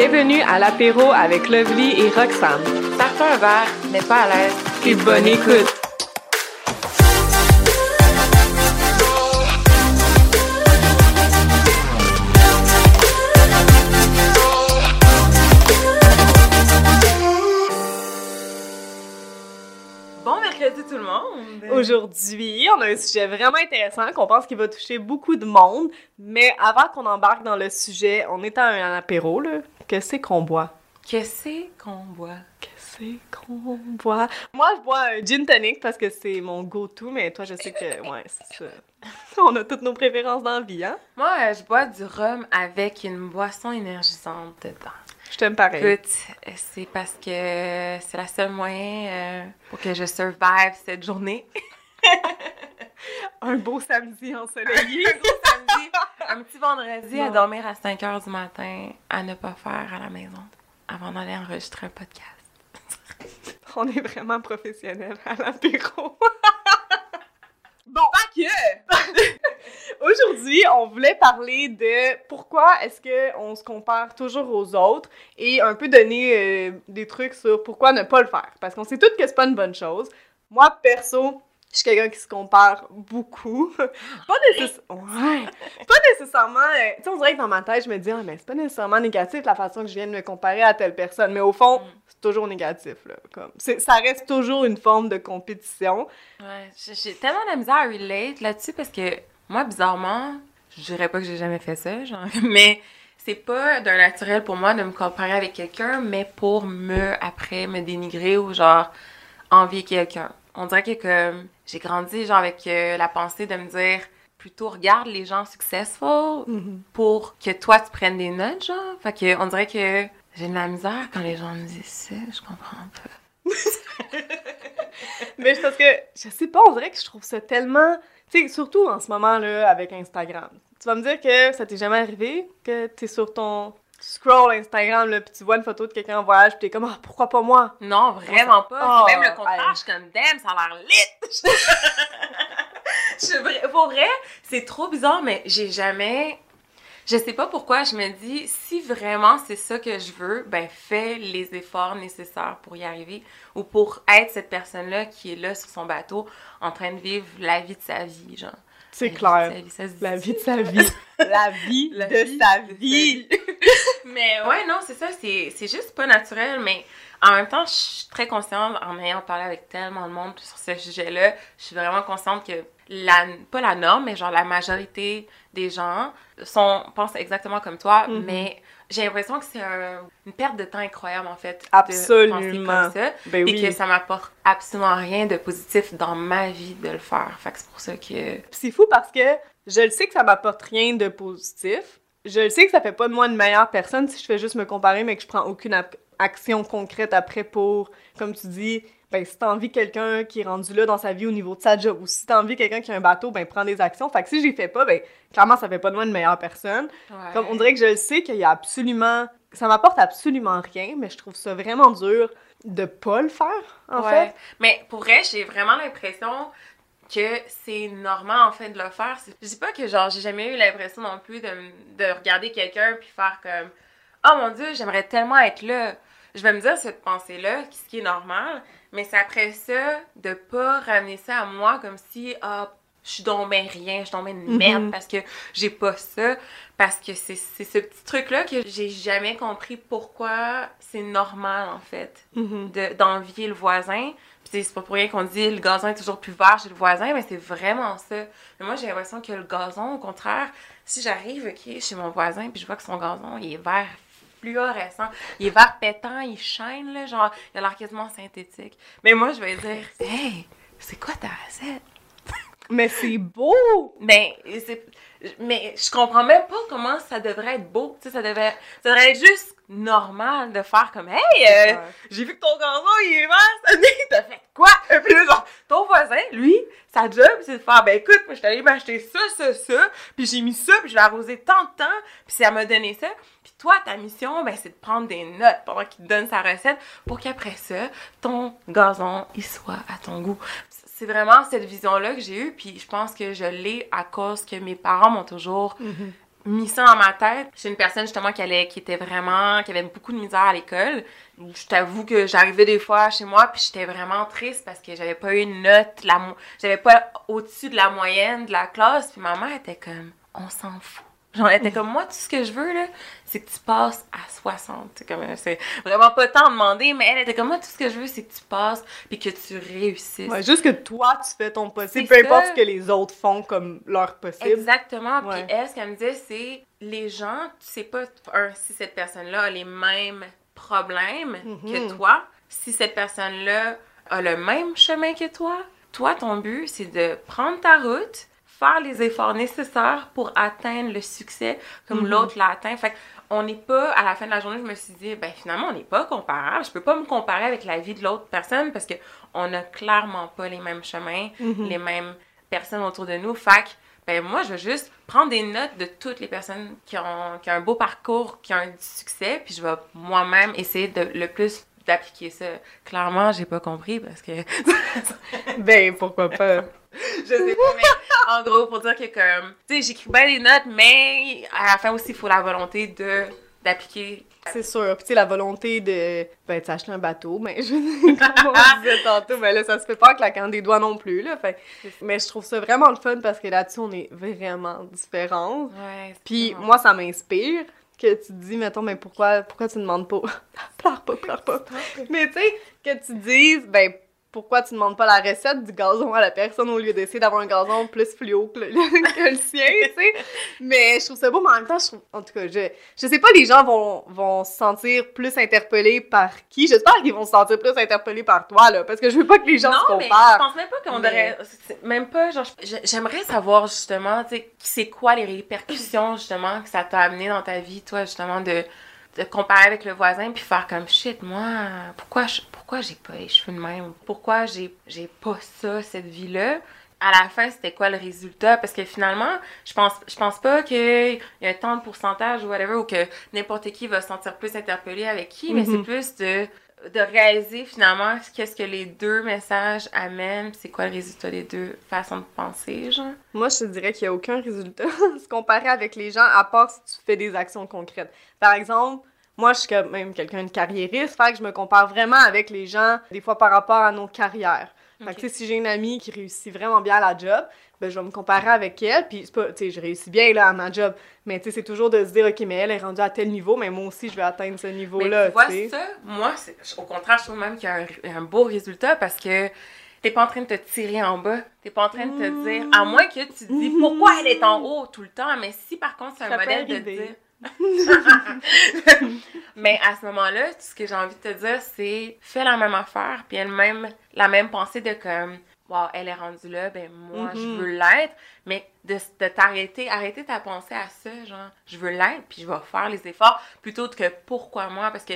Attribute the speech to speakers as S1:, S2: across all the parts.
S1: Bienvenue à l'apéro avec Lovely et Roxane.
S2: Partons un verre, mais pas à l'aise.
S1: Et bonne écoute!
S2: Tout le monde!
S1: Aujourd'hui, on a un sujet vraiment intéressant qu'on pense qu'il va toucher beaucoup de monde. Mais avant qu'on embarque dans le sujet, on est à un apéro, là. Qu'est-ce qu'on boit?
S2: Qu'est-ce qu'on boit?
S1: Qu'est-ce qu'on boit? Moi, je bois un gin tonic parce que c'est mon go-to, mais toi, je sais que, ouais, c'est ça. On a toutes nos préférences dans la vie, hein?
S2: Moi, je bois du rhum avec une boisson énergisante dedans.
S1: Je t'aime pareil.
S2: Écoute, c'est parce que c'est la seule moyen euh, pour que je survive cette journée.
S1: Un beau samedi ensoleillé.
S2: un gros samedi, un petit vendredi à dormir à 5 h du matin, à ne pas faire à la maison avant d'aller enregistrer un podcast.
S1: On est vraiment professionnels à l'apéro. bon,
S2: Pas que!
S1: Aujourd'hui, on voulait parler de pourquoi est-ce que on se compare toujours aux autres et un peu donner euh, des trucs sur pourquoi ne pas le faire. Parce qu'on sait toutes que c'est pas une bonne chose. Moi, perso, je suis quelqu'un qui se compare beaucoup. pas, ouais. pas nécessairement... euh, tu sais, on dirait que dans ma tête, je me dis « Ah, mais c'est pas nécessairement négatif la façon que je viens de me comparer à telle personne. » Mais au fond,
S2: Mm.
S1: c'est toujours négatif, là. Comme, ça reste toujours une forme de compétition.
S2: Ouais, j'ai j'ai tellement de la misère à relate là-dessus parce que moi, bizarrement, je dirais pas que j'ai jamais fait ça, genre, mais c'est pas d'un naturel pour moi de me comparer avec quelqu'un, mais pour me, après, me dénigrer ou genre envier quelqu'un. On dirait que comme j'ai grandi genre avec euh, la pensée de me dire plutôt regarde les gens successful pour que toi tu prennes des notes, genre. Fait que on dirait que j'ai de la misère quand les gens me disent ça, je comprends pas.
S1: Mais parce que, je sais pas, on dirait que je trouve ça tellement... Tu sais, surtout en ce moment-là, avec Instagram. Tu vas me dire que ça t'est jamais arrivé, que t'es sur ton scroll Instagram, là, puis tu vois une photo de quelqu'un en voyage, puis t'es comme « Ah, pourquoi pas moi?
S2: Non, vraiment pas.
S1: Oh,
S2: Même le contraire,
S1: hey.
S2: je suis comme damn, ça a l'air lit. Je Pour vrai, c'est trop bizarre, mais j'ai jamais. Je sais pas pourquoi, je me dis, si vraiment c'est ça que je veux, ben fais les efforts nécessaires pour y arriver ou pour être cette personne-là qui est là sur son bateau en train de vivre la vie de sa vie, genre. »
S1: C'est
S2: La
S1: clair.
S2: vie de sa vie, ça se dit-
S1: La vie de sa vie. La vie
S2: La
S1: de
S2: vie
S1: sa
S2: de sa
S1: vie.
S2: Mais ouais, non, c'est ça, c'est juste pas naturel, mais en même temps, je suis très consciente, en ayant parlé avec tellement de monde sur ce sujet-là, je suis vraiment consciente que, la, pas la norme, mais genre la majorité des gens sont, pensent exactement comme toi,
S1: Mhm.
S2: mais j'ai l'impression que c'est un- une perte de temps incroyable, en fait, de
S1: Absolument.
S2: penser comme ça,
S1: Ben
S2: et que ça m'apporte absolument rien de positif dans ma vie de le faire. Fait que c'est pour ça que...
S1: C'est fou parce que je le sais que ça m'apporte rien de positif. Je le sais que ça fait pas de moi une meilleure personne si je fais juste me comparer, mais que je prends aucune action concrète après pour, comme tu dis, ben si t'as envie quelqu'un qui est rendu là dans sa vie au niveau de sa job, ou si t'as envie quelqu'un qui a un bateau, ben prends des actions. Fait que si j'y fais pas, ben clairement ça fait pas de moi une meilleure personne.
S2: Ouais.
S1: Comme on dirait que je le sais qu'il y a absolument, ça m'apporte absolument rien, mais je trouve ça vraiment dur de pas le faire en
S2: Ouais.
S1: fait.
S2: Mais pour vrai, j'ai vraiment l'impression que c'est normal en fait de le faire. Je dis pas que genre j'ai jamais eu l'impression non plus de, de regarder quelqu'un puis faire comme Oh mon dieu, j'aimerais tellement être là. Je vais me dire cette pensée-là, ce qui est normal, mais c'est après ça de pas ramener ça à moi comme si ah je suis ben rien, je suis ben une merde
S1: Mhm.
S2: parce que j'ai pas ça. Parce que c'est ce petit truc-là que j'ai jamais compris pourquoi c'est normal en fait de- d'envier le voisin. Puis c'est pas pour rien qu'on dit le gazon est toujours plus vert chez le voisin, mais c'est vraiment ça. Mais moi, j'ai l'impression que le gazon, au contraire, si j'arrive ok, chez mon voisin puis je vois que son gazon, il est vert il est vert pétant, il shine, là, genre, il a l'air quasiment synthétique. Mais moi, je vais dire, hey, c'est quoi ta recette?
S1: Mais c'est beau!
S2: Mais, c'est- mais je comprends même pas comment ça devrait être beau. Ça devrait être juste normal de faire comme, hey, euh, j'ai vu que ton gazon, il est vert cette année. T'as fait quoi? Et puis là, genre, ton voisin, lui, sa job, c'est de faire, ben écoute, moi, je suis allée m'acheter ça, ça, ça, puis j'ai mis ça, puis je l'ai arrosé tant de temps, puis ça m'a donné ça. Puis toi, ta mission, ben, c'est de prendre des notes pendant qu'il te donne sa recette pour qu'après ça, ton gazon, il soit à ton goût. C'est vraiment cette vision-là que j'ai eue, puis je pense que je l'ai à cause que mes parents m'ont toujours
S1: Mhm.
S2: Mis ça dans ma tête. J'ai une personne justement qui allait, qui était vraiment, qui avait beaucoup de misère à l'école. Je t'avoue que j'arrivais des fois chez moi puis j'étais vraiment triste parce que j'avais pas eu une note, la, j'avais pas au-dessus de la moyenne de la classe. Puis ma mère était comme, on s'en fout. Genre, elle était comme moi, tout ce que je veux, là, c'est que tu passes à 60. C'est comme, c'est vraiment pas tant demandé, mais elle était comme moi, tout ce que je veux, c'est que tu passes puis que tu réussisses.
S1: Ouais, juste que toi, tu fais ton possible, peu importe ce que les autres font comme leur possible.
S2: Exactement. Puis elle, ce qu'elle me disait, c'est les gens, tu sais pas, un, si cette personne-là a les mêmes problèmes que mhm. toi, si cette personne-là a le même chemin que toi, toi, ton but, c'est de prendre ta route, faire les efforts nécessaires pour atteindre le succès comme mhm. l'autre l'a atteint. Fait on n'est pas, à la fin de la journée, je me suis dit, ben finalement, on n'est pas comparable. Je peux pas me comparer avec la vie de l'autre personne parce que on n'a clairement pas les mêmes chemins, mhm. les mêmes personnes autour de nous. Fait ben moi, je vais juste prendre des notes de toutes les personnes qui ont, qui ont un beau parcours, qui ont un succès, puis je vais moi-même essayer de le plus d'appliquer ça. Clairement, j'ai pas compris parce que.
S1: ben, pourquoi pas?
S2: je sais pas, mais en gros, pour dire que comme. Tu sais, j'écris bien les notes, mais à la fin aussi, il faut la volonté de d'appliquer.
S1: C'est sûr. Puis, tu sais, la volonté de. Ben, tu acheter un bateau, mais je. Comme on disait tantôt, ben là, ça se fait pas en claquant des doigts non plus, là. Fait... Mais je trouve ça vraiment le fun parce que là-dessus, on est vraiment différents.
S2: Ouais.
S1: Puis, moi, ça m'inspire que tu te dis, mettons, mais pourquoi, pourquoi tu demandes pas? pleure pas, pleure pas. mais tu sais, que tu dises, ben, pourquoi tu demandes pas la recette du gazon à la personne au lieu d'essayer d'avoir un gazon plus fluo que le, que le sien, tu sais? Mais je trouve ça beau, mais en même temps, je trouve, en tout cas, je, je sais pas, les gens vont, vont se sentir plus interpellés par qui? J'espère qu'ils vont se sentir plus interpellés par toi, là, parce que je veux pas que les gens se comparent.
S2: je pense même pas qu'on devrait, même pas, genre, j'aimerais savoir, justement, tu sais, c'est quoi les répercussions, justement, que ça t'a amené dans ta vie, toi, justement, de de comparer avec le voisin puis faire comme shit moi pourquoi je, pourquoi j'ai pas les cheveux de même? Pourquoi j'ai j'ai pas ça cette vie là à la fin c'était quoi le résultat? Parce que finalement je pense je pense pas qu'il y a tant de pourcentage ou whatever ou que n'importe qui va se sentir plus interpellé avec qui mais c'est mm-hmm. plus de de réaliser finalement qu'est-ce que les deux messages amènent, c'est quoi le résultat des deux façons de penser, genre.
S1: Moi, je te dirais qu'il n'y a aucun résultat se comparer avec les gens à part si tu fais des actions concrètes. Par exemple, moi, je suis quand même quelqu'un de carriériste, fait que je me compare vraiment avec les gens, des fois par rapport à nos carrières. Fait que, si j'ai une amie qui réussit vraiment bien à la job, ben, je vais me comparer avec elle, puis c'est pas, tu sais, je réussis bien, là, à ma job, mais tu sais, c'est toujours de se dire, OK, mais elle est rendue à tel niveau, mais moi aussi, je vais atteindre ce niveau-là,
S2: tu vois, ça, moi, au contraire, je trouve même qu'il y a un, beau résultat, parce que t'es pas en train de te tirer en bas, t'es pas en train de te dire, à moins que tu te dis, pourquoi elle est en haut tout le temps, mais si, par contre, c'est un modèle de dire... mais à ce moment-là, ce que j'ai envie de te dire, c'est fais la même affaire, puis elle-même, la même pensée de comme, wow, elle est rendue là, ben moi, je mm-hmm. veux l'être, mais de, de t'arrêter, arrêter ta pensée à ça, genre, je veux l'être, puis je vais faire les efforts, plutôt que pourquoi moi, parce que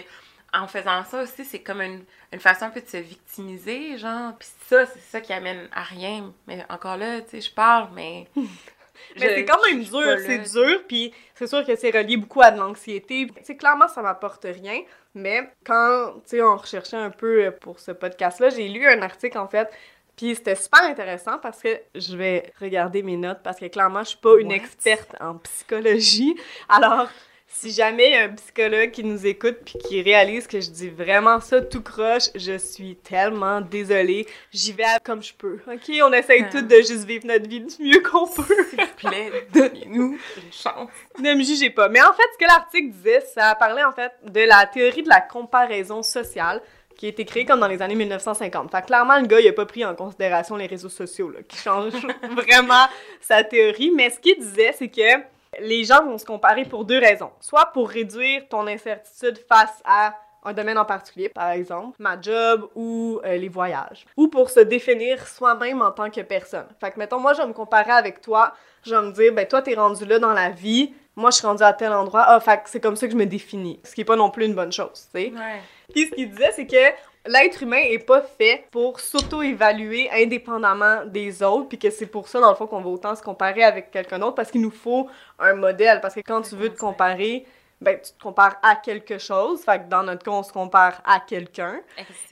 S2: en faisant ça aussi, c'est comme une, une, façon un peu de se victimiser, genre, puis ça, c'est ça qui amène à rien. Mais encore là, tu sais, je parle, mais
S1: Mais c'est quand même dur, c'est dur, puis c'est sûr que c'est relié beaucoup à de l'anxiété. C'est clairement, ça m'apporte rien, mais quand, tu sais, on recherchait un peu pour ce podcast-là, j'ai lu un article, en fait, puis c'était super intéressant parce que je vais regarder mes notes parce que clairement, je suis pas une experte en psychologie. Alors, si jamais il y a un psychologue qui nous écoute puis qui réalise que je dis vraiment ça tout croche, je suis tellement désolée. J'y vais comme je peux. OK, on essaye ah. toutes de juste vivre notre vie du mieux qu'on peut.
S2: S'il vous plaît, donnez-nous une chance.
S1: Ne me jugez pas. Mais en fait, ce que l'article disait, ça parlait en fait de la théorie de la comparaison sociale qui a été créée comme dans les années 1950. Fait clairement, le gars, il a pas pris en considération les réseaux sociaux, là, qui changent vraiment sa théorie. Mais ce qu'il disait, c'est que les gens vont se comparer pour deux raisons. Soit pour réduire ton incertitude face à un domaine en particulier, par exemple ma job ou euh, les voyages, ou pour se définir soi-même en tant que personne. Fait que, mettons, moi, je vais me comparer avec toi, je vais me dire, ben toi, t'es rendu là dans la vie, moi, je suis rendu à tel endroit, ah, fait que c'est comme ça que je me définis. Ce qui est pas non plus une bonne chose, tu sais.
S2: Ouais.
S1: Puis ce qu'il disait, c'est que l'être humain est pas fait pour s'auto-évaluer indépendamment des autres, puis que c'est pour ça, dans le fond, qu'on va autant se comparer avec quelqu'un d'autre, parce qu'il nous faut un modèle. Parce que quand tu veux te comparer, ben, tu te compares à quelque chose. Fait que dans notre cas, on se compare à quelqu'un.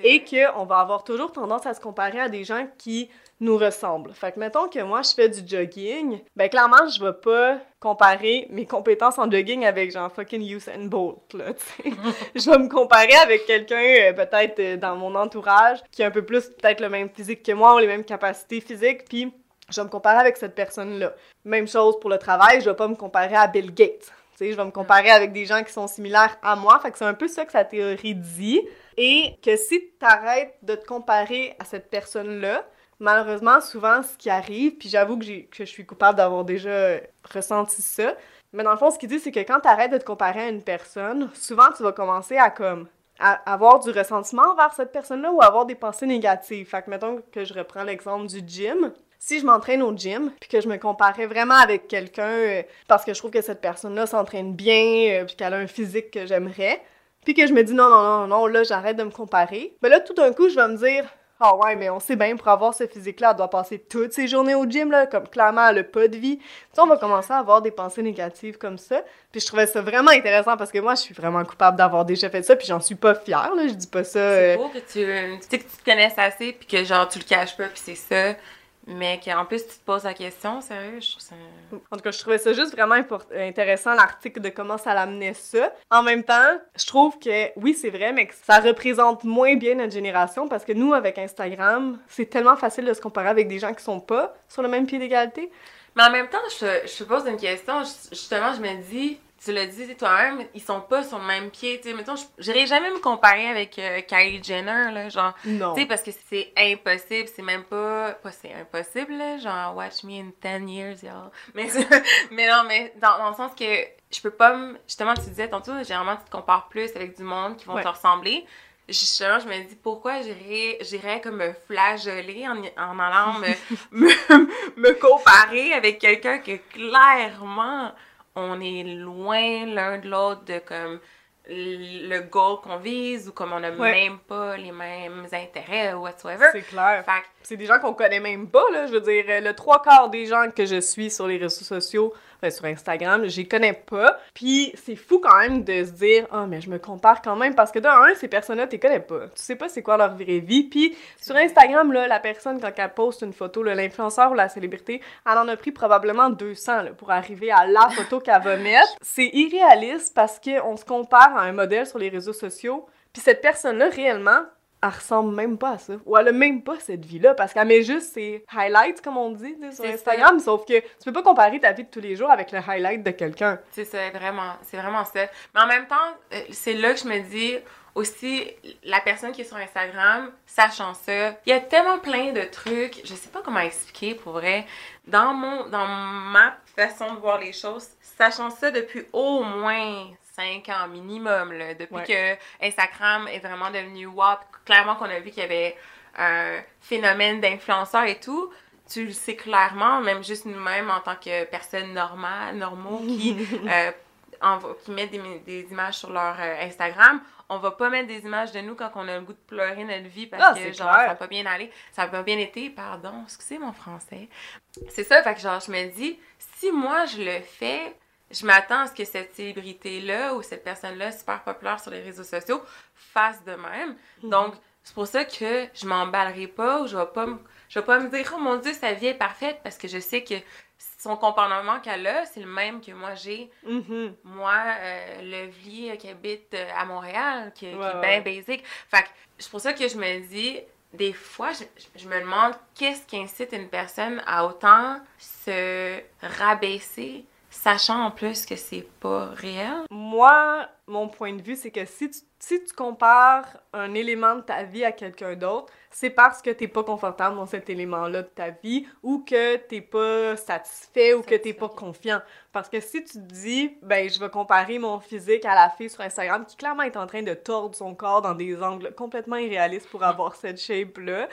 S1: Et qu'on va avoir toujours tendance à se comparer à des gens qui nous ressemble. Fait que mettons que moi je fais du jogging, ben clairement je vais pas comparer mes compétences en jogging avec genre fucking Usain Bolt là, je vais me comparer avec quelqu'un euh, peut-être euh, dans mon entourage qui a un peu plus peut-être le même physique que moi ou les mêmes capacités physiques puis je vais me comparer avec cette personne-là. Même chose pour le travail, je vais pas me comparer à Bill Gates. Je vais me comparer avec des gens qui sont similaires à moi. Fait que c'est un peu ça que sa théorie dit. Et que si tu arrêtes de te comparer à cette personne-là, malheureusement, souvent, ce qui arrive, puis j'avoue que, que je suis coupable d'avoir déjà ressenti ça, mais dans le fond, ce qu'il dit, c'est que quand tu arrêtes de te comparer à une personne, souvent, tu vas commencer à comme à avoir du ressentiment envers cette personne-là ou avoir des pensées négatives. Fait que mettons que je reprends l'exemple du gym. Si je m'entraîne au gym, puis que je me comparais vraiment avec quelqu'un euh, parce que je trouve que cette personne-là s'entraîne bien, euh, puis qu'elle a un physique que j'aimerais, puis que je me dis non, non, non, non, là, j'arrête de me comparer, mais là, tout d'un coup, je vais me dire, ah ouais, mais on sait bien, pour avoir ce physique-là, elle doit passer toutes ses journées au gym, là, comme clairement, elle a pas de vie. Tu sais, on va commencer à avoir des pensées négatives comme ça. Puis je trouvais ça vraiment intéressant parce que moi, je suis vraiment coupable d'avoir déjà fait ça, puis j'en suis pas fière, là, je dis pas ça.
S2: C'est
S1: euh,
S2: beau que tu, tu sais que tu te connaisses assez, puis que genre tu le caches pas, puis c'est ça. Mais qu'en plus, tu te poses la question, sérieux, je trouve ça...
S1: En tout cas, je trouvais ça juste vraiment intéressant, l'article de comment ça l'amenait ça. En même temps, je trouve que, oui, c'est vrai, mais que ça représente moins bien notre génération parce que nous, avec Instagram, c'est tellement facile de se comparer avec des gens qui sont pas sur le même pied d'égalité.
S2: Mais en même temps, je, te- je te pose une question, justement, je me dis, tu l'as dit toi-même, ils sont pas sur le même pied, tu sais, mettons, je- j'irais jamais me comparer avec euh, Kylie Jenner, là, genre...
S1: Non.
S2: Tu sais, parce que c'est impossible, c'est même pas. Pas c'est impossible, là, genre, watch me in 10 years, y'all. Mais, mais non, mais dans, dans le sens que je peux pas me. Justement, tu disais tantôt, généralement, tu te compares plus avec du monde qui vont
S1: Ouais.
S2: te ressembler. Justement, je me dis pourquoi j'irais j'irais comme me flageoler en, en allant me, me, me comparer avec quelqu'un que clairement on est loin l'un de l'autre de comme le goal qu'on vise ou comme on a
S1: Ouais.
S2: même pas les mêmes intérêts ou whatsoever.
S1: C'est clair.
S2: Fait
S1: C'est des gens qu'on connaît même pas, là. Je veux dire, euh, le trois quarts des gens que je suis sur les réseaux sociaux, ben, sur Instagram, je les connais pas. Puis c'est fou quand même de se dire, ah, mais je me compare quand même. Parce que de un, ces personnes-là, tu les connais pas. Tu sais pas c'est quoi leur vraie vie. Puis sur Instagram, là, la personne, quand elle poste une photo, l'influenceur ou la célébrité, elle en a pris probablement 200 là, pour arriver à la photo qu'elle va mettre. C'est irréaliste parce qu'on se compare à un modèle sur les réseaux sociaux. Puis cette personne-là, réellement, elle ressemble même pas à ça. Ou elle a même pas cette vie-là parce qu'elle met juste ses highlights, comme on dit, sur Instagram. Sauf que tu peux pas comparer ta vie de tous les jours avec le highlight de quelqu'un.
S2: C'est ça, vraiment. C'est vraiment ça. Mais en même temps, euh, c'est là que je me dis aussi, la personne qui est sur Instagram, sachant ça, il y a tellement plein de trucs, je sais pas comment expliquer pour vrai, dans, mon, dans ma façon de voir les choses, sachant ça depuis au moins 5 ans minimum, là, depuis
S1: Ouais.
S2: que Instagram est vraiment devenu WAP, clairement qu'on a vu qu'il y avait un phénomène d'influenceurs et tout, tu le sais clairement, même juste nous-mêmes en tant que personnes normales, normaux, qui, euh, envo- qui mettent des, des images sur leur euh, Instagram, on va pas mettre des images de nous quand on a le goût de pleurer notre vie parce
S1: Ah,
S2: que genre
S1: clair.
S2: ça n'a pas bien allé, ça n'a pas bien été, pardon, excusez mon français. C'est ça, fait que genre je me dis, si moi je le fais, je m'attends à ce que cette célébrité-là ou cette personne-là super populaire sur les réseaux sociaux fasse de même.
S1: Mhm.
S2: Donc, c'est pour ça que je m'emballerai pas ou je vais pas me, je vais pas me dire, oh mon dieu, sa vie est parfaite parce que je sais que son comportement qu'elle a, c'est le même que moi j'ai.
S1: Mhm.
S2: Moi, euh, le vlier qui habite euh, à Montréal, qui, qui
S1: Ouais,
S2: est
S1: ouais.
S2: bien basic. Fait que c'est pour ça que je me dis, des fois, je, je me demande qu'est-ce qui incite une personne à autant se rabaisser, sachant en plus que c'est pas réel.
S1: Moi, mon point de vue, c'est que si tu, si tu compares un élément de ta vie à quelqu'un d'autre, c'est parce que t'es pas confortable dans cet élément-là de ta vie ou que t'es pas satisfait ou que t'es pas confiant. Parce que si tu te dis, ben, je vais comparer mon physique à la fille sur Instagram qui clairement est en train de tordre son corps dans des angles complètement irréalistes pour avoir cette shape-là,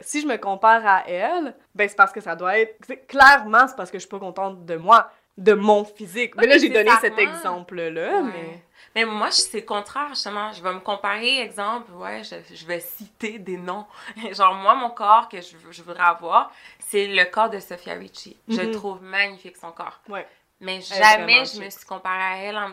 S1: si je me compare à elle, ben, c'est parce que ça doit être. Clairement, c'est parce que je suis pas contente de moi, de mon physique. mais là, j'ai donné cet exemple-là,
S2: Ouais.
S1: mais.
S2: Mais moi, c'est le contraire, justement. Je vais me comparer, exemple, ouais, je, je vais citer des noms. Genre, moi, mon corps que je, je voudrais avoir, c'est le corps de Sophia Ricci. Je
S1: Mhm.
S2: trouve magnifique son corps.
S1: Ouais.
S2: Mais jamais je me suis comparée à elle. en-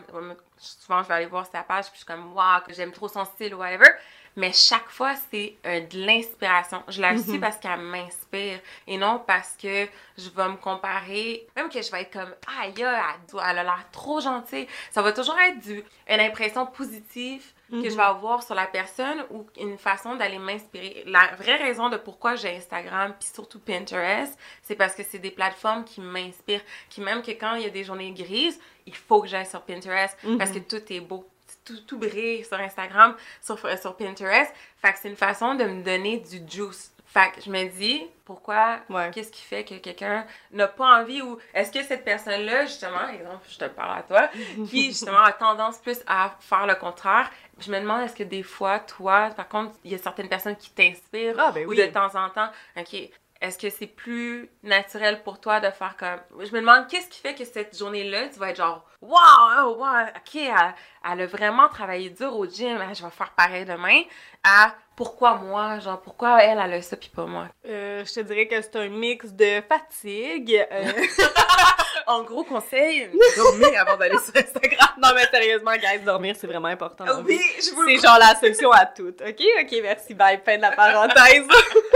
S2: Souvent, je vais aller voir sa page, puis je suis comme, waouh, j'aime trop son style, whatever. Mais chaque fois, c'est euh, de l'inspiration. Je la suis
S1: Mhm.
S2: parce qu'elle m'inspire et non parce que je vais me comparer, même que je vais être comme, aïe, elle, elle a l'air trop gentille. Ça va toujours être du, une impression positive que je
S1: Mhm.
S2: vais avoir sur la personne ou une façon d'aller m'inspirer. La vraie raison de pourquoi j'ai Instagram, puis surtout Pinterest, c'est parce que c'est des plateformes qui m'inspirent, qui même que quand il y a des journées grises, il faut que j'aille sur Pinterest parce que
S1: Mhm.
S2: tout est beau. Tout, tout brille sur Instagram, sur, sur Pinterest. Fait que c'est une façon de me donner du juice. Fait que je me dis, pourquoi,
S1: Ouais.
S2: qu'est-ce qui fait que quelqu'un n'a pas envie ou est-ce que cette personne-là, justement, exemple, je te parle à toi, qui justement a tendance plus à faire le contraire. Je me demande est-ce que des fois, toi, par contre, il y a certaines personnes qui t'inspirent
S1: Ah, ben
S2: ou de temps en temps, ok, est-ce que c'est plus naturel pour toi de faire comme. Je me demande qu'est-ce qui fait que cette journée-là, tu vas être genre, waouh, wow, ok, elle, elle a vraiment travaillé dur au gym, hein, je vais faire pareil demain, à pourquoi moi, genre, pourquoi elle, elle a ça puis pas moi?
S1: Euh, je te dirais que c'est un mix de fatigue. euh,
S2: En gros, conseil, dormir avant d'aller sur Instagram.
S1: non, mais sérieusement, guys, dormir, c'est vraiment important.
S2: Oui, je vous
S1: C'est genre la solution à tout. OK? OK, merci. Bye. Fin de la parenthèse.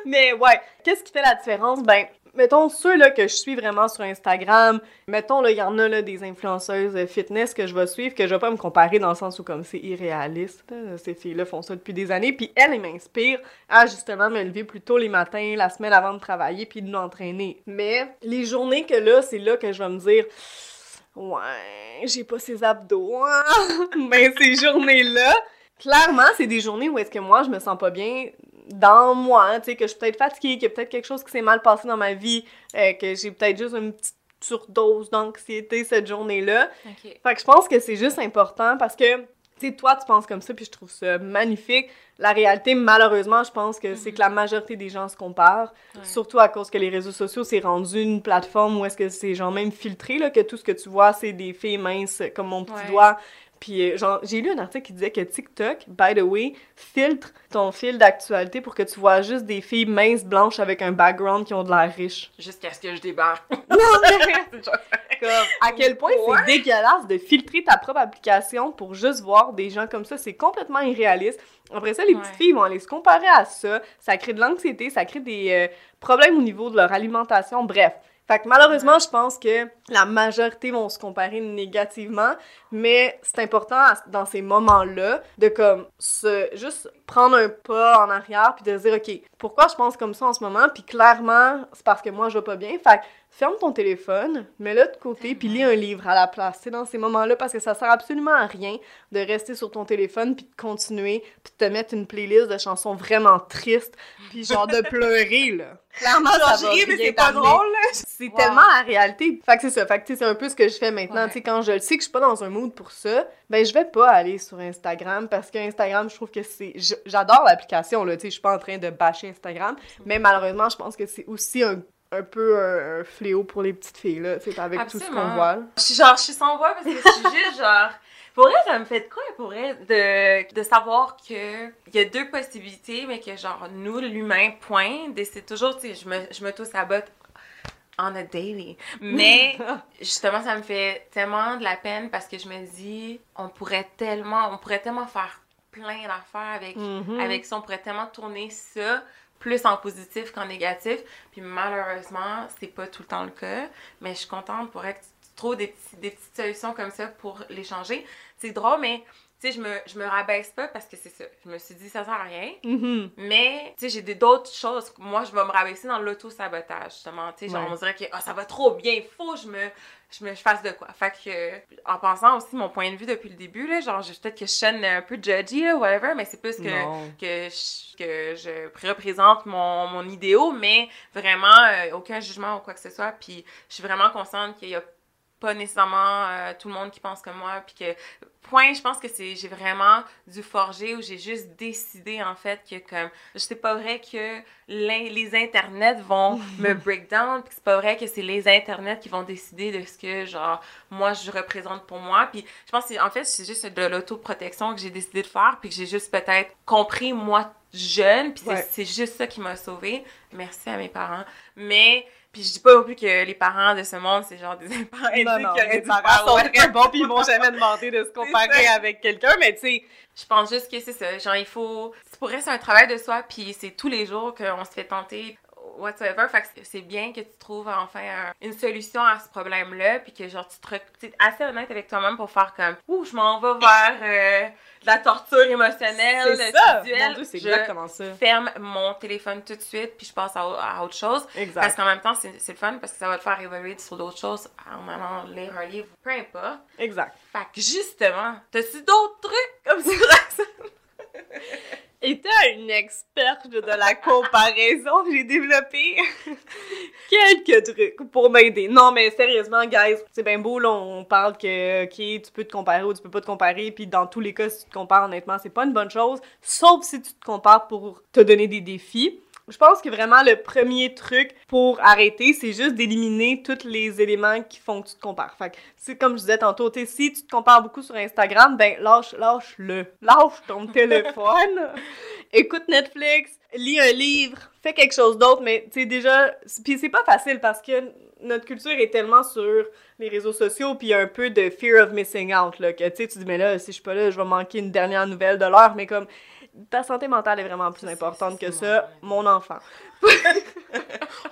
S1: Mais ouais, qu'est-ce qui fait la différence? Ben, mettons, ceux là, que je suis vraiment sur Instagram, mettons, là, il y en a là, des influenceuses fitness que je vais suivre, que je vais pas me comparer dans le sens où comme c'est irréaliste. là. Ces filles-là font ça depuis des années. Puis elles, elles m'inspirent à justement me lever plus tôt les matins, la semaine avant de travailler, puis de m'entraîner. Mais les journées que là, c'est là que je vais me dire... Ouais, j'ai pas ces abdos. hein. Mais ces journées-là, clairement, c'est des journées où est-ce que moi, je me sens pas bien dans moi, tu sais, que je suis peut-être fatiguée, qu'il y a peut-être quelque chose qui s'est mal passé dans ma vie, euh, que j'ai peut-être juste une petite surdose d'anxiété cette journée-là.
S2: Ok.
S1: Fait que je pense que c'est juste important parce que, tu sais, toi, tu penses comme ça, puis je trouve ça magnifique. La réalité, malheureusement, je pense que c'est que la majorité des gens se comparent,
S2: Ouais.
S1: surtout à cause que les réseaux sociaux, c'est rendu une plateforme où est-ce que c'est genre même filtré, là, que tout ce que tu vois, c'est des filles minces comme mon petit
S2: Ouais.
S1: doigt. Puis, euh, genre, j'ai lu un article qui disait que TikTok, by the way, filtre ton fil d'actualité pour que tu vois juste des filles minces, blanches, avec un background qui ont de l'air riche.
S2: Jusqu'à ce que je débarque.
S1: Comme, à quel point c'est dégueulasse de filtrer ta propre application pour juste voir des gens comme ça. C'est complètement irréaliste. Après ça, les
S2: Ouais.
S1: petites filles vont aller se comparer à ça. Ça crée de l'anxiété, ça crée des euh, problèmes au niveau de leur alimentation. Bref. Fait malheureusement, je pense que la majorité vont se comparer négativement, mais c'est important dans ces moments-là de comme se juste prendre un pas en arrière puis de dire OK, pourquoi je pense comme ça en ce moment? Puis clairement, c'est parce que moi je vais pas bien. Fait ferme ton téléphone, mets-le de côté puis lis un livre à la place. C'est dans ces moments-là parce que ça sert absolument à rien de rester sur ton téléphone puis de continuer puis de te mettre une playlist de chansons vraiment tristes puis genre de pleurer là. Clairement, ça va rien t'amener.
S2: là.
S1: C'est
S2: Wow.
S1: tellement la réalité. Fait que c'est ça. Fait que tu sais, c'est un peu ce que je fais maintenant.
S2: Ouais.
S1: Tu sais, quand je le sais que je suis pas dans un mood pour ça, ben je vais pas aller sur Instagram parce que Instagram, je trouve que c'est. J'adore l'application, là. Tu sais, je suis pas en train de bâcher Instagram. Mais malheureusement, je pense que c'est aussi un, un peu un, un fléau pour les petites filles, là. Tu sais, avec tout ce qu'on voit.
S2: Je suis genre, je suis sans voix parce que je suis juste genre. Pour vrai, ça me fait de quoi, pour vrai, de, de savoir que il y a deux possibilités, mais que genre, nous, l'humain, point, décide toujours, tu sais, je me, je me botte on a daily. Mais justement, ça me fait tellement de la peine parce que je me dis, on pourrait tellement, on pourrait tellement faire plein d'affaires avec,
S1: Mhm.
S2: avec ça, on pourrait tellement tourner ça plus en positif qu'en négatif. Puis malheureusement, c'est pas tout le temps le cas. Mais je suis contente pour être tu trouves des, petits, des petites solutions comme ça pour les changer. C'est drôle, mais tu sais, je me, je me rabaisse pas parce que c'est ça. Je me suis dit, ça sert à rien.
S1: Mhm.
S2: Mais, tu sais, j'ai d'autres choses. Moi, je vais me rabaisser dans l'auto-sabotage, justement. Tu sais, genre,
S1: Ouais.
S2: on dirait que Ah, ça va trop bien, il faut que je me, je me je fasse de quoi. Fait que, en pensant aussi mon point de vue depuis le début, là, genre, peut-être que je sonne un peu judgy, là, whatever, mais c'est plus que, que, je, que je représente mon, mon idéal, mais vraiment, euh, aucun jugement ou quoi que ce soit. Puis, je suis vraiment consciente qu'il y a pas nécessairement euh, tout le monde qui pense comme moi puis que point je pense que c'est j'ai vraiment dû forger où j'ai juste décidé en fait que comme c'est pas vrai que les internets vont me break down puis c'est pas vrai que c'est les internets qui vont décider de ce que genre moi je représente pour moi puis je pense que en fait c'est juste de l'autoprotection que j'ai décidé de faire puis que j'ai juste peut-être compris moi jeune puis
S1: Ouais.
S2: c'est juste ça qui m'a sauvée merci à mes parents mais Puis je dis pas non plus que les parents de ce monde, c'est genre des parents
S1: Non, non,
S2: qui dû
S1: parents sont
S2: ouais.
S1: très bons, puis ils m'ont jamais demandé de se comparer avec quelqu'un, mais tu sais,
S2: Je pense juste que c'est ça. Genre, il faut. Pour elle, c'est un travail de soi, puis c'est tous les jours qu'on se fait tenter whatsoever. Fait que c'est- bien que tu trouves enfin un- une solution à ce problème-là, puis que genre tu te es assez honnête avec toi-même pour faire comme ouh, je m'en vais vers euh, de la torture émotionnelle,
S1: c'est ça!
S2: visuelle.
S1: Mon Dieu, c'est
S2: Je
S1: exactement ça.
S2: ferme mon téléphone tout de suite, puis je passe à, au- à autre chose. Parce
S1: Exact.
S2: qu'en même temps, c'est c'est le fun parce que ça va te faire évoluer sur d'autres choses en allant lire un livre, peu importe.
S1: Exact.
S2: Fait que justement, t'as-tu d'autres trucs comme ça?
S1: Étant une experte de la comparaison, j'ai développé quelques trucs pour m'aider. Non, mais sérieusement, guys, c'est bien beau, là, on parle que, OK, tu peux te comparer ou tu peux pas te comparer, puis dans tous les cas, si tu te compares, honnêtement, c'est pas une bonne chose, sauf si tu te compares pour te donner des défis. Je pense que vraiment le premier truc pour arrêter, c'est juste d'éliminer tous les éléments qui font que tu te compares. Fait que, comme je disais tantôt, si tu te compares beaucoup sur Instagram, ben lâche, lâche-le. Lâche ton téléphone. Écoute Netflix, lis un livre, fais quelque chose d'autre, mais tu sais déjà, puis c'est pas facile parce que notre culture est tellement sur les réseaux sociaux, puis il y a un peu de fear of missing out, là, que tu sais, tu dis, mais là, si je suis pas là, je vais manquer une dernière nouvelle de l'heure, mais comme, ta santé mentale est vraiment plus importante que
S2: ça,
S1: mon enfant.
S2: On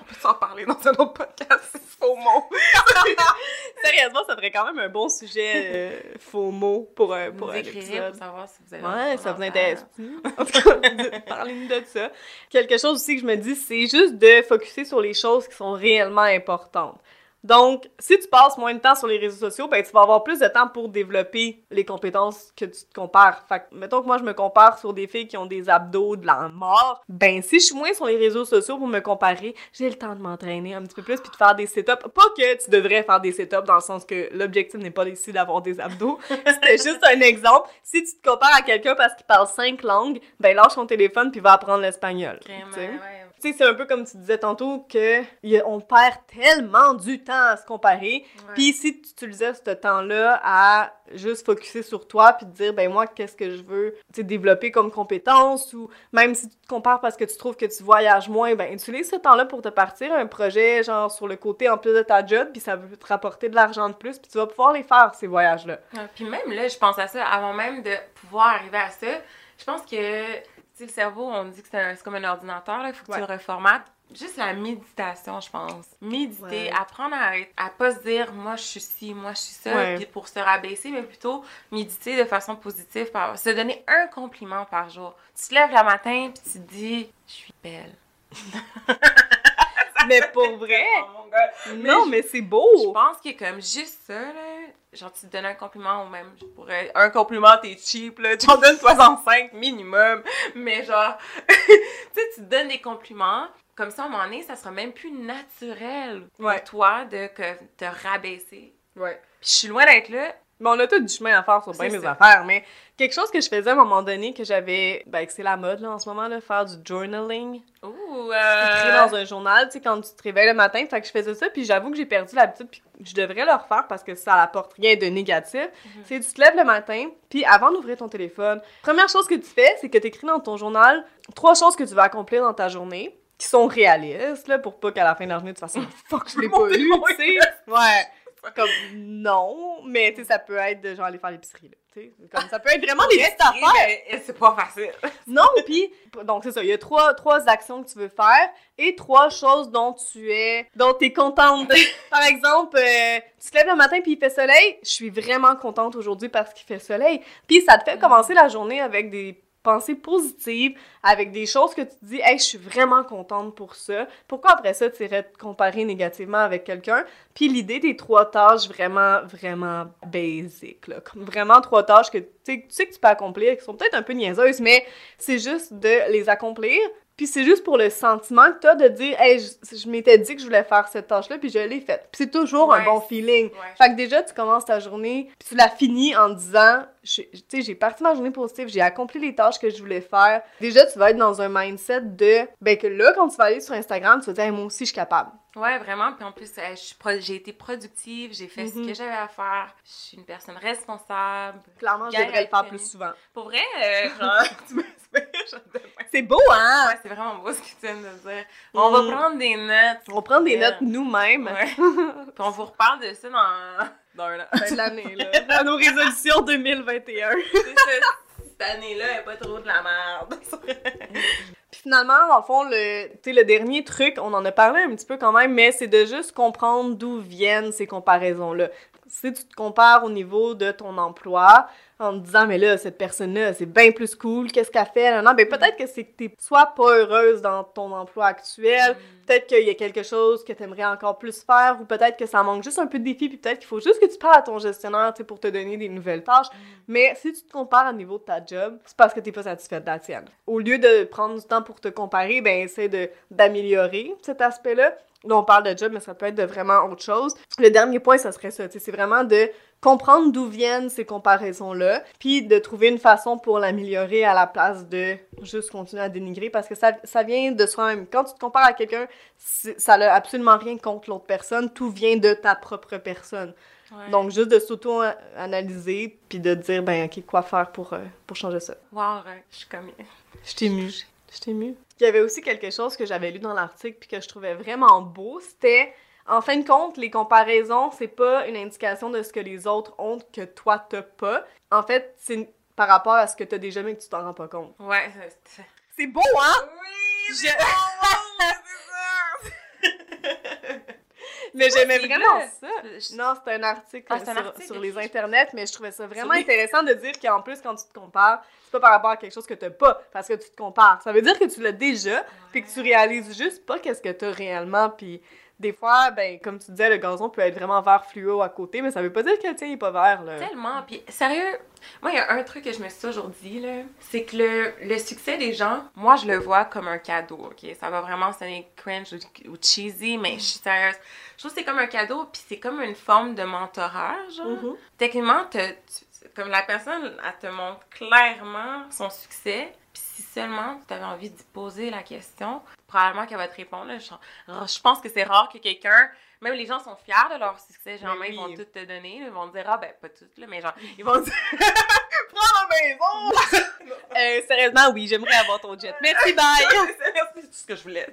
S2: peut s'en parler dans un autre podcast, faux mot.
S1: Sérieusement, ça ferait quand même un bon sujet euh, faux mot pour un, pour
S2: Vous
S1: un épisode.
S2: pour savoir si vous avez
S1: Ouais, ça vous intéresse. En tout cas, parlez-nous de ça. Quelque chose aussi que je me dis, c'est juste de focuser sur les choses qui sont réellement importantes. Donc, si tu passes moins de temps sur les réseaux sociaux, ben, tu vas avoir plus de temps pour développer les compétences que tu te compares. Fait que, mettons que moi, je me compare sur des filles qui ont des abdos de la mort. Ben, si je suis moins sur les réseaux sociaux pour me comparer, j'ai le temps de m'entraîner un petit peu plus puis de faire des sit-ups. Pas que tu devrais faire des sit-ups dans le sens que l'objectif n'est pas ici d'avoir des abdos. C'était juste un exemple. Si tu te compares à quelqu'un parce qu'il parle cinq langues, ben, lâche ton téléphone puis va apprendre l'espagnol. Tu sais. c'est un peu comme tu disais tantôt que a- on perd tellement du temps à se comparer. Puis si tu utilisais ce temps-là à juste focuser sur toi puis te dire ben moi qu'est-ce que je veux développer comme compétence ou même si tu te compares parce que tu trouves que tu voyages moins ben utilise ce temps-là pour te partir un projet genre sur le côté en plus de ta job puis ça veut te rapporter de l'argent de plus puis tu vas pouvoir les faire ces voyages-là.
S2: Ouais, Puis même là, je pense à ça, avant même de pouvoir arriver à ça, je pense que, sais, le cerveau, on dit que c'est comme un ordinateur, il faut que
S1: Ouais.
S2: tu le reformates. Juste la méditation, je pense. Méditer,
S1: Ouais.
S2: apprendre à, à pas se dire, moi je suis ci, moi je suis ça,
S1: Ouais.
S2: puis pour se rabaisser, mais plutôt méditer de façon positive, par, se donner un compliment par jour. Tu te lèves le matin, puis tu te dis, je suis belle.
S1: Mais pour vrai, non mais c'est
S2: Je
S1: beau.
S2: pense que comme juste ça, là, genre tu te donnes un compliment ou même je pourrais. Un compliment, t'es cheap, là. Tu en donnes 65 minimum. Mais genre, tu sais, tu te donnes des compliments. Comme ça, à un moment donné, ça sera même plus naturel pour
S1: Ouais.
S2: toi de que, te rabaisser.
S1: Ouais.
S2: Puis je suis loin d'être là.
S1: Mais on a tout du chemin à faire sur bien
S2: ça.
S1: affaires. Mais quelque chose que je faisais à un moment donné, que j'avais. Ben, que c'est la mode, là, en ce moment, là, faire du journaling. Écrire
S2: euh...
S1: dans un journal, tu sais, quand tu te réveilles le matin. Fait que je faisais ça, puis j'avoue que j'ai perdu l'habitude, puis je devrais le refaire parce que ça apporte rien de négatif.
S2: Mhm.
S1: C'est tu te lèves le matin, puis avant d'ouvrir ton téléphone, première chose que tu fais, c'est que tu écris dans ton journal trois choses que tu vas accomplir dans ta journée qui sont réalistes, là, pour pas qu'à la fin de la journée, tu fasses « Fuck, je l'ai pas
S2: Mon
S1: eu! »
S2: Dieu,
S1: Tu sais? Ouais. Comme, non, mais tu sais, ça peut être de genre aller faire l'épicerie, là. Comme, ça peut être vraiment des petites affaires.
S2: C'est pas facile.
S1: Non, puis donc c'est ça, il y a trois, trois actions que tu veux faire et trois choses dont tu es dont tu es contente. Par exemple, euh, tu te lèves le matin puis il fait soleil, je suis vraiment contente aujourd'hui parce qu'il fait soleil. Puis ça te fait commencer la journée avec des pensées positives, avec des choses que tu te dis "Hey, je suis vraiment contente pour ça." Pourquoi après ça tu irais te comparer négativement avec quelqu'un? Puis l'idée des trois tâches vraiment vraiment basic là, comme vraiment trois tâches que tu sais tu sais que tu peux accomplir qui sont peut-être un peu niaiseuses mais c'est juste de les accomplir. Puis c'est juste pour le sentiment que t'as de dire, hey, je, je m'étais dit que je voulais faire cette tâche-là, puis je l'ai faite. Puis c'est toujours un bon feeling.
S2: Ouais.
S1: Fait que déjà, tu commences ta journée, puis tu la finis en disant, tu sais, j'ai parti ma journée positive, j'ai accompli les tâches que je voulais faire. Déjà, tu vas être dans un mindset de, ben que là, quand tu vas aller sur Instagram, tu vas dire, Hey, moi aussi, je suis capable.
S2: Ouais, vraiment. Puis en plus, euh, j'ai été productive, j'ai fait ce
S1: Mhm.
S2: que j'avais à faire. Je suis une personne responsable.
S1: Clairement, je devrais le faire plus souvent.
S2: Pour vrai, euh, genre, tu.
S1: C'est beau, hein?
S2: Ouais, c'est vraiment beau ce que tu viens de dire. On va
S1: Mhm.
S2: prendre des notes.
S1: On prend des
S2: Yeah.
S1: notes nous-mêmes.
S2: Ouais. Puis on vous reparle de ça dans, dans un an.
S1: Fin de l'année, là. À nos résolutions 2021.
S2: C'est ça. Cette année-là, elle est pas trop de la merde.
S1: Puis finalement, le fond, le, le dernier truc, on en a parlé un petit peu quand même, mais c'est de juste comprendre d'où viennent ces comparaisons-là. Si tu te compares au niveau de ton emploi, en te disant, mais là, cette personne-là, c'est bien plus cool, qu'est-ce qu'elle fait? Non, non, ben peut-être que c'est que t'es soit pas heureuse dans ton emploi actuel, peut-être qu'il y a quelque chose que tu aimerais encore plus faire, ou peut-être que ça manque juste un peu de défi, puis peut-être qu'il faut juste que tu parles à ton gestionnaire, tu sais, pour te donner des nouvelles tâches. Mais si tu te compares au niveau de ta job, c'est parce que t'es pas satisfait de la tienne. Au lieu de prendre du temps pour te comparer, ben essaie de d'améliorer cet aspect-là. Là, on parle de job, mais ça peut être de vraiment autre chose. Le dernier point, ça serait ça. C'est vraiment de comprendre d'où viennent ces comparaisons-là, puis de trouver une façon pour l'améliorer à la place de juste continuer à dénigrer, parce que ça, ça vient de soi-même. Quand tu te compares à quelqu'un, ça n'a absolument rien contre l'autre personne, tout vient de ta propre personne.
S2: Ouais.
S1: Donc, juste de s'auto-analyser, puis de dire, ben, OK, quoi faire pour, euh, pour changer ça.
S2: Wow, ouais, je suis comme.
S1: Je t'ai. Je t'ai. Il y avait aussi quelque chose que j'avais lu dans l'article, puis que je trouvais vraiment beau, c'était... En fin de compte, les comparaisons, c'est pas une indication de ce que les autres ont que toi t'as pas. En fait, c'est par rapport à ce que t'as déjà mais que tu t'en rends pas compte.
S2: Ouais, c'est.
S1: C'est beau, hein?
S2: Oui,
S1: c'est
S2: c'est
S1: Mais j'aimais vraiment ça.
S2: Je-
S1: Non, c'est un article,
S2: Ah, c'est un
S1: sur,
S2: article,
S1: sur les internets, mais je trouvais ça vraiment
S2: Sur
S1: intéressant de dire qu'en plus, quand tu te compares, c'est pas par rapport à quelque chose que t'as pas, parce que tu te compares. Ça veut dire que tu l'as déjà, puis que tu réalises juste pas qu'est-ce que t'as réellement, puis des fois, ben, comme tu disais, le gazon peut être vraiment vert fluo à côté, mais ça veut pas dire que le tien est pas vert, là.
S2: Tellement. Puis, sérieux, moi, il y a un truc que je me suis aujourd'hui, là, c'est que le, le succès des gens, moi, je le vois comme un cadeau, OK? Ça va vraiment sonner cringe ou, ou cheesy, mais je suis sérieuse. Je trouve que c'est comme un cadeau, puis c'est comme une forme de mentorat, genre.
S1: Mhm.
S2: Techniquement, te- tu- comme la personne, elle te montre clairement son succès, puis si seulement tu avais envie d'y poser la question, probablement qu'elle va te répondre. là. Je, je pense que c'est rare que quelqu'un, même les gens sont fiers de leur succès, genre,
S1: Mais
S2: ils
S1: oui.
S2: vont tout te donner, ils vont te dire, ah ben, pas toutes, là, mais genre, ils vont dire,
S1: Prends la maison! Euh, sérieusement, oui, j'aimerais avoir ton jet. Merci, bye!
S2: c'est tout ce que je voulais,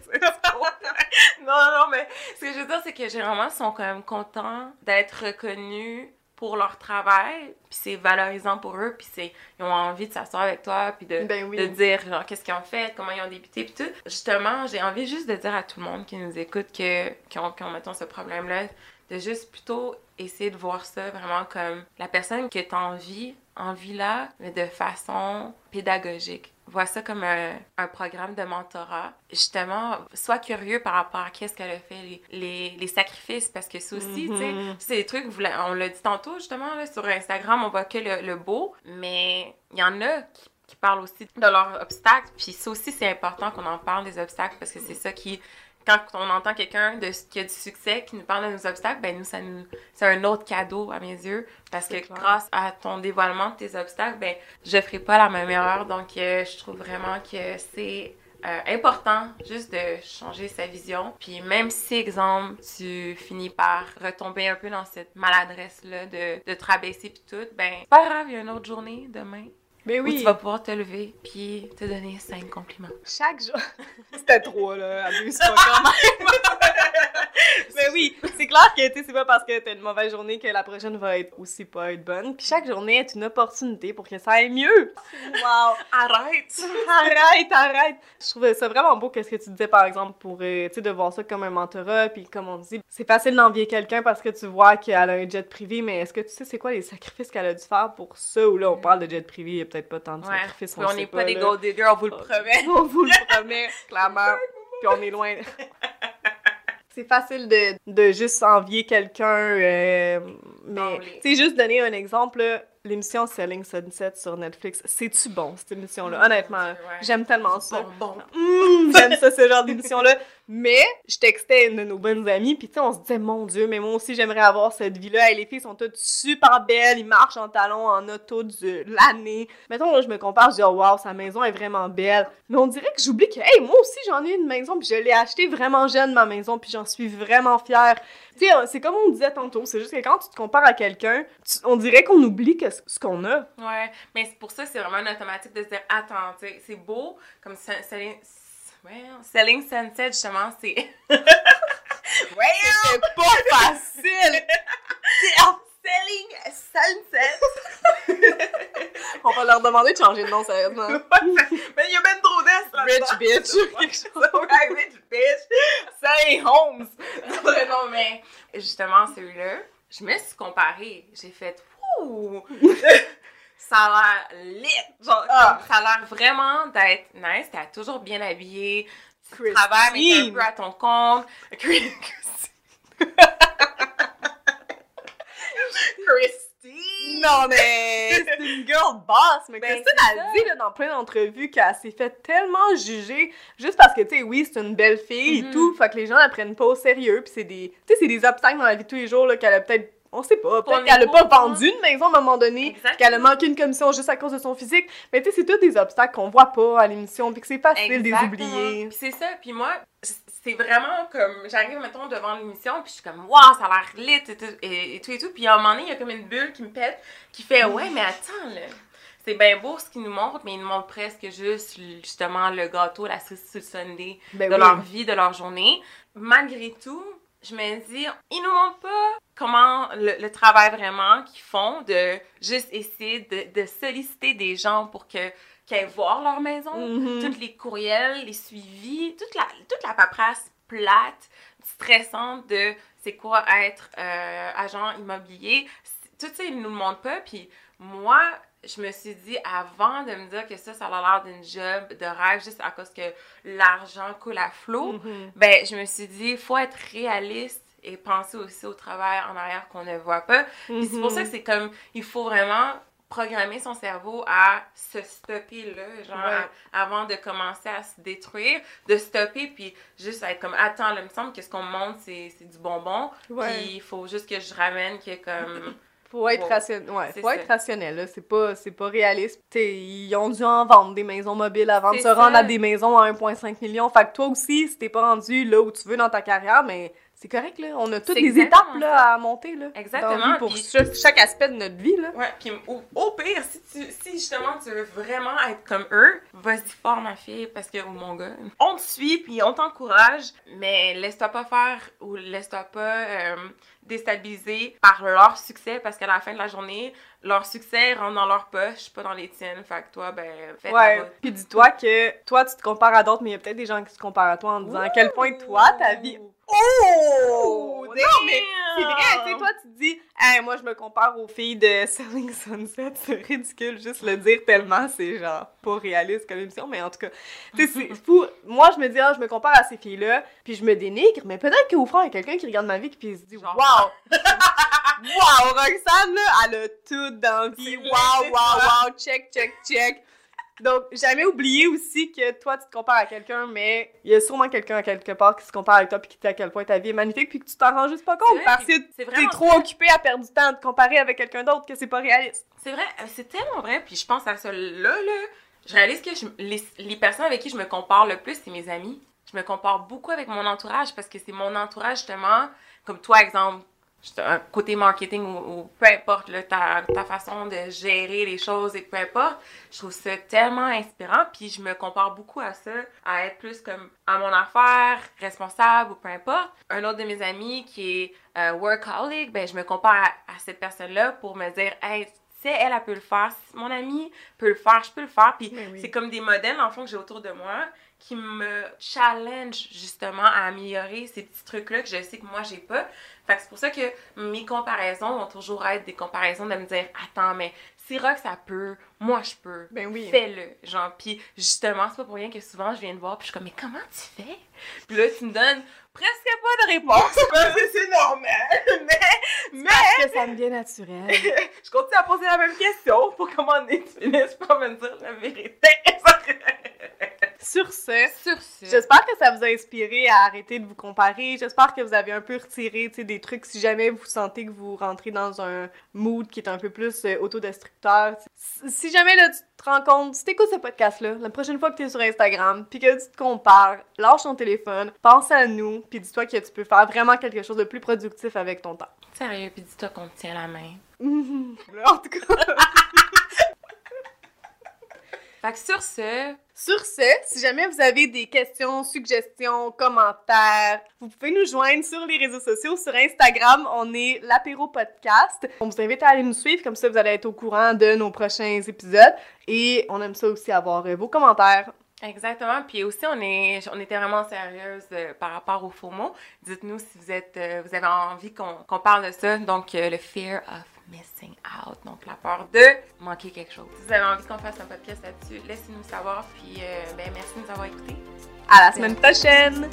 S2: non, non, mais ce que je veux dire, c'est que généralement, ils sont quand même contents d'être reconnus pour leur travail, puis c'est valorisant pour eux, puis c'est ils ont envie de s'asseoir avec toi, puis de,
S1: Ben oui.
S2: de dire genre qu'est-ce qu'ils ont fait, comment ils ont débuté, puis tout. Justement, j'ai envie juste de dire à tout le monde qui nous écoute que qui ont, qui ont mettons ce problème-là, de juste plutôt essayer de voir ça vraiment comme la personne que tu envie, envie-la, mais de façon pédagogique. Vois ça comme un, un programme de mentorat. Justement, sois curieux par rapport à qu'est-ce qu'elle a fait, les, les, les sacrifices, parce que ça aussi, tu sais,
S1: Mhm.
S2: c'est des trucs, on l'a dit tantôt justement, là, sur Instagram, on voit que le, le beau, mais il y en a qui, qui parlent aussi de leurs obstacles, puis ça aussi, c'est important qu'on en parle des obstacles, parce que c'est ça qui, quand on entend quelqu'un qui a du succès, qui nous parle de nos obstacles, ben nous, ça nous, c'est un autre cadeau à mes yeux, parce que
S1: clair.
S2: grâce à ton dévoilement de tes obstacles, ben je ferai pas la même erreur, donc euh, je trouve vraiment que c'est euh, important juste de changer sa vision. Puis même si, exemple, tu finis par retomber un peu dans cette maladresse-là de, de te rabaisser puis tout, ben c'est pas grave, il y a une autre journée demain
S1: Ben
S2: où
S1: oui.
S2: tu vas pouvoir te lever puis te donner cinq compliments.
S1: Chaque jour. C'était trois, là. Abuse pas quand même. Mais oui, c'est clair que tu sais, c'est pas parce que t'as une mauvaise journée que la prochaine va être aussi pas être bonne. Puis chaque journée est une opportunité pour que ça aille mieux. Wow!
S2: Arrête!
S1: Arrête, arrête! Je trouvais ça vraiment beau qu'est-ce que tu disais, par exemple, pour, euh, tu sais, de voir ça comme un mentorat, puis comme on dit, c'est facile d'envier quelqu'un parce que tu vois qu'elle a un jet privé, mais est-ce que tu sais c'est quoi les sacrifices qu'elle a dû faire pour ça? Ou là, on parle de jet privé, il y a peut-être pas tant de
S2: Ouais,
S1: sacrifices,
S2: puis on n'est pas, des gold diggers, on vous le promet.
S1: On vous le promet, clairement. Puis on est loin. C'est facile de, de juste envier quelqu'un, euh, mais sais, juste donner un exemple, l'émission Selling Sunset sur Netflix, c'est-tu bon, cette émission-là? Honnêtement,
S2: Ouais.
S1: j'aime tellement ça.
S2: Bon, bon.
S1: Mmh, j'aime ça, ce genre d'émission-là. Mais je textais une de nos bonnes amies, puis tu sais, on se disait, mon Dieu, mais moi aussi, j'aimerais avoir cette vie-là. Hey, les filles sont toutes super belles, ils marchent en talons, en auto de l'année. Mettons, là, je me compare, je dis, oh wow, sa maison est vraiment belle. Mais on dirait que j'oublie que, hey, moi aussi, j'en ai une maison, puis je l'ai achetée vraiment jeune, ma maison, puis j'en suis vraiment fière. Tu sais, c'est comme on disait tantôt, c'est juste que quand tu te compares à quelqu'un, on dirait qu'on oublie ce qu'on a.
S2: Ouais, mais c'est pour ça, c'est vraiment un automatique de se dire, attends, c'est beau, comme selling, ouais, selling sunset, justement, c'est. ouais,
S1: C'est pas facile!
S2: selling sunset!
S1: On va leur demander de changer de nom, sérieusement.
S2: mais il y a ben trop d'est
S1: Rich bitch.
S2: Rich bitch. Homes. Ouais, non, mais justement, celui-là, je me suis comparée. J'ai fait, ouh! Ça a l'air lit! Genre,
S1: Ah.
S2: ça a l'air vraiment d'être nice. T'es toujours bien habillée. Tu
S1: Christine.
S2: travailles, mais t'es un peu à ton compte. Christine. Christine!
S1: Non, mais c'est une girl boss. Mais
S2: Ben,
S1: Christine a dit là, dans plein d'entrevues qu'elle s'est fait tellement juger juste parce que, tu sais, oui, c'est une belle fille
S2: Mhm.
S1: et tout. Fait que les gens la prennent pas au sérieux. Puis c'est des, des obstacles dans la vie de tous les jours qu'elle a peut-être. On sait pas, peut-être qu'elle a
S2: les
S1: pas vendu une maison à un moment donné,
S2: Exactement.
S1: qu'elle a manqué une commission juste à cause de son physique. Mais tu sais, c'est tous des obstacles qu'on voit pas à l'émission, puis que c'est facile de les
S2: Exactement.
S1: oublier.
S2: Puis c'est ça. Puis moi, c'est vraiment comme. J'arrive, mettons, devant l'émission, puis je suis comme, waouh, ça a l'air lit et tout, et, et tout et tout. Puis à un moment donné, il y a comme une bulle qui me pète, qui fait, ouais, mais attends, là. C'est bien beau ce qu'ils nous montrent, mais ils nous montrent presque juste, justement, le gâteau, la sauce sur le Sunday
S1: Ben
S2: de
S1: oui.
S2: leur vie, de leur journée. Malgré tout, je me dis, ils nous montrent pas comment le, le travail vraiment qu'ils font de juste essayer de, de solliciter des gens pour que qu'ils aillent voir leur maison,
S1: Mhm.
S2: tous les courriels, les suivis, toute la, toute la paperasse plate, stressante de c'est quoi être euh, agent immobilier. Tout ça, ils nous le montrent pas. Puis moi, je me suis dit, avant de me dire que ça, ça a l'air d'une job de rêve juste à cause que l'argent coule à flot,
S1: Mhm.
S2: ben, je me suis dit, il faut être réaliste et penser aussi au travail en arrière qu'on ne voit pas. C'est pour ça que c'est comme, il faut vraiment programmer son cerveau à se stopper là, genre
S1: Ouais.
S2: à- avant de commencer à se détruire, de stopper puis juste être comme attends, là, il me semble que ce qu'on me montre c'est c'est du bonbon,
S1: Ouais.
S2: puis il faut juste que je ramène que comme
S1: Faut être
S2: Wow.
S1: rationnel. Ouais,
S2: C'est
S1: faut
S2: ça.
S1: être rationnel, là. C'est pas, c'est pas réaliste. T'sais, ils ont dû en vendre des maisons mobiles avant de se rendre à des maisons à 1,5 million. Fait que toi aussi, si t'es pas rendu là où tu veux dans ta carrière, mais c'est correct, là. On a toutes les étapes, là, à monter, là.
S2: Exactement,
S1: dans la vie pour chaque, chaque aspect de notre vie, là.
S2: Ouais, puis au, au pire, si, tu, si justement tu veux vraiment être comme eux, vas-y fort, ma fille, parce que, ou mon gars, on te suit, puis on t'encourage, mais laisse-toi pas faire ou laisse-toi pas euh, déstabiliser par leur succès, parce qu'à la fin de la journée, leur succès rentre dans leur poche, pas dans les tiennes, fait que toi, ben, fais
S1: Ouais. Puis dis-toi que toi, tu te compares à d'autres, mais il y a peut-être des gens qui se comparent à toi en disant à quel point toi, ta vie. Oh! Non, mais C'est vrai, tu sais, toi, tu te dis, hey, moi, je me compare aux filles de Selling Sunset. C'est ridicule juste le dire tellement c'est genre pas réaliste comme émission, mais en tout cas, tu sais, c'est fou. Moi, je me dis, ah, je me compare à ces filles-là, puis je me dénigre, mais peut-être qu'au fond, il y a quelqu'un qui regarde ma vie, puis il se dit, wow! wow, Roxane, là, elle a tout dans la vie.
S2: C'est ça.
S1: wow, check, check, check. Donc, jamais oublier aussi que toi, tu te compares à quelqu'un, mais il y a sûrement quelqu'un à quelque part qui se compare avec toi puis qui dit à quel point ta vie est magnifique puis que tu t'en rends juste pas compte
S2: vrai,
S1: parce que t'es trop
S2: ça.
S1: occupé à perdre du temps à te comparer avec quelqu'un d'autre que c'est pas réaliste.
S2: C'est vrai, euh, c'est tellement vrai. Puis je pense à ça là, là. Je réalise que je- les, les personnes avec qui je me compare le plus, c'est mes amis. Je me compare beaucoup avec mon entourage parce que c'est mon entourage, justement, comme toi, exemple, un côté marketing ou, ou peu importe là, ta, ta façon de gérer les choses et peu importe. Je trouve ça tellement inspirant. Puis je me compare beaucoup à ça, à être plus comme à mon affaire, responsable ou peu importe. Un autre de mes amis qui est euh, workaholic, ben, je me compare à, à cette personne-là pour me dire, hey, tu sais, elle, elle peut le faire. Mon ami peut le faire, je peux le faire. Puis
S1: oui.
S2: c'est comme des modèles, en fond, que j'ai autour de moi qui me challenge justement à améliorer ces petits trucs-là que je sais que moi, j'ai pas. Fait que c'est pour ça que mes comparaisons vont toujours être des comparaisons de me dire, attends, mais si Rox, ça peut, moi, je peux.
S1: Ben oui.
S2: Fais-le, genre. Puis justement, c'est pas pour rien que souvent je viens te voir, puis je suis comme, mais comment tu fais? Puis là, tu me donnes presque pas de réponse, parce que c'est normal. Mais, mais,
S1: Parce que ça me vient naturel.
S2: je continue à poser la même question pour comment tu finisses par me dire la vérité.
S1: Sur ce,
S2: Sur ce,
S1: J'espère que ça vous a inspiré à arrêter de vous comparer. J'espère que vous avez un peu retiré des trucs si jamais vous sentez que vous rentrez dans un mood qui est un peu plus euh, autodestructeur. Si- Si jamais là, tu te rends compte, si t'écoutes ce podcast-là, la prochaine fois que t'es sur Instagram, puis que tu te compares, lâche ton téléphone, pense à nous, puis dis-toi que tu peux faire vraiment quelque chose de plus productif avec ton temps.
S2: sérieux, puis dis-toi qu'on te tient la main.
S1: en tout cas.
S2: Fait que sur ce,
S1: Sur ce, si jamais vous avez des questions, suggestions, commentaires, vous pouvez nous joindre sur les réseaux sociaux. Sur Instagram, on est l'apéro podcast. On vous invite à aller nous suivre, comme ça vous allez être au courant de nos prochains épisodes. Et on aime ça aussi avoir euh, vos commentaires.
S2: Exactement. Puis aussi, on, est, on était vraiment sérieuse euh, par rapport aux faux mots. Dites-nous si vous êtes, euh, vous avez envie qu'on qu'on parle de ça. Donc, euh, le fear of missing out. Donc, la peur de manquer quelque chose. Si vous avez envie qu'on fasse un podcast là-dessus, laissez-nous savoir. Puis, euh, ben, merci de nous avoir écoutés.
S1: À la semaine prochaine!